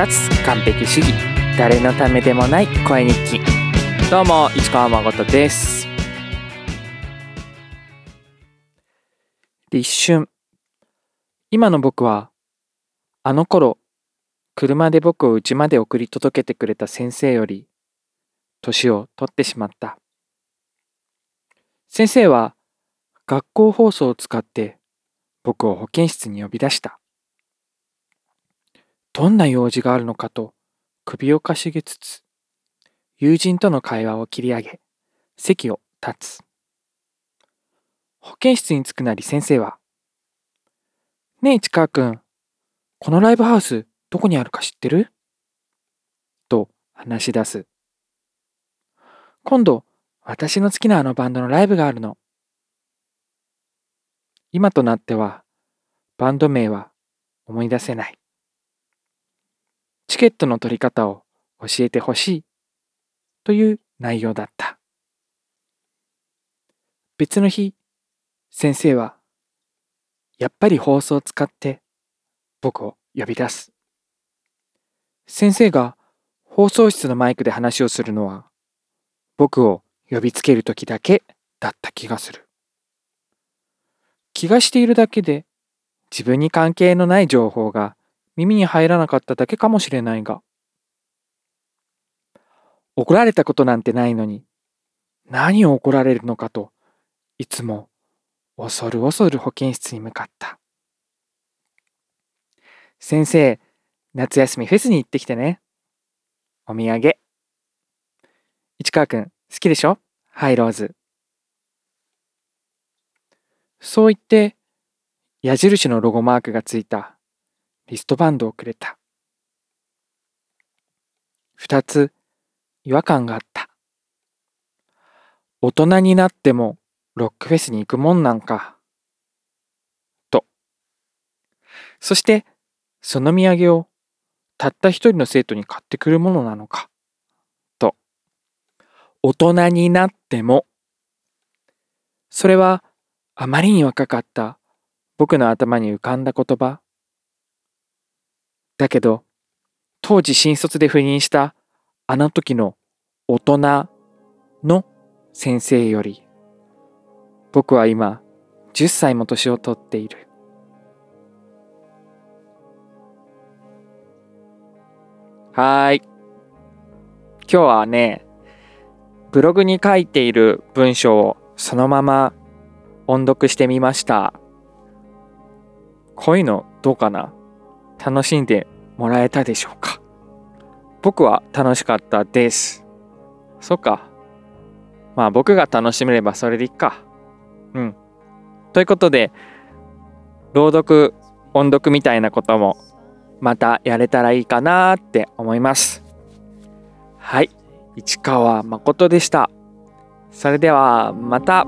脱完璧主義。誰のためでもない声日記。どうも市川誠です。立春今の僕はあの頃車で僕を家まで送り届けてくれた先生より年を取ってしまった。先生は学校放送を使って僕を保健室に呼び出した。どんな用事があるのかと首をかしげつつ、友人との会話を切り上げ、席を立つ。保健室に着くなり先生は、ねえ市川くん、このライブハウスどこにあるか知ってる？と話し出す。今度、私の好きなあのバンドのライブがあるの。今となっては、バンド名は思い出せない。チケットの取り方を教えてほしいという内容だった。別の日、先生は、やっぱり放送を使って僕を呼び出す。先生が放送室のマイクで話をするのは、僕を呼びつける時だけだった気がする。気がしているだけで自分に関係のない情報が耳に入らなかっただけかもしれないが。怒られたことなんてないのに、何を怒られるのかと、いつも恐る恐る保健室に向かった。先生、夏休みフェスに行ってきてね。お土産。市川くん、好きでしょ？ハイローズ。そう言って、矢印のロゴマークがついたリストバンドをくれた。二つ違和感があった。大人になってもロックフェスに行くもんなんか。と。そして、その土産をたった一人の生徒に買ってくるものなのか。と。大人になっても。それはあまりに若かった僕の頭に浮かんだ言葉。だけど、当時新卒で赴任したあの時の大人の先生より、僕は今10歳も年を取っている。はい。今日はね、ブログに書いている文章をそのまま音読してみました。こういうのどうかな？楽しんでもらえたでしょうか？僕は楽しかったです。そっか。まあ僕が楽しめればそれでいいか。うん。ということで、朗読、音読みたいなこともまたやれたらいいかなって思います。はい。市川誠でした。それではまた。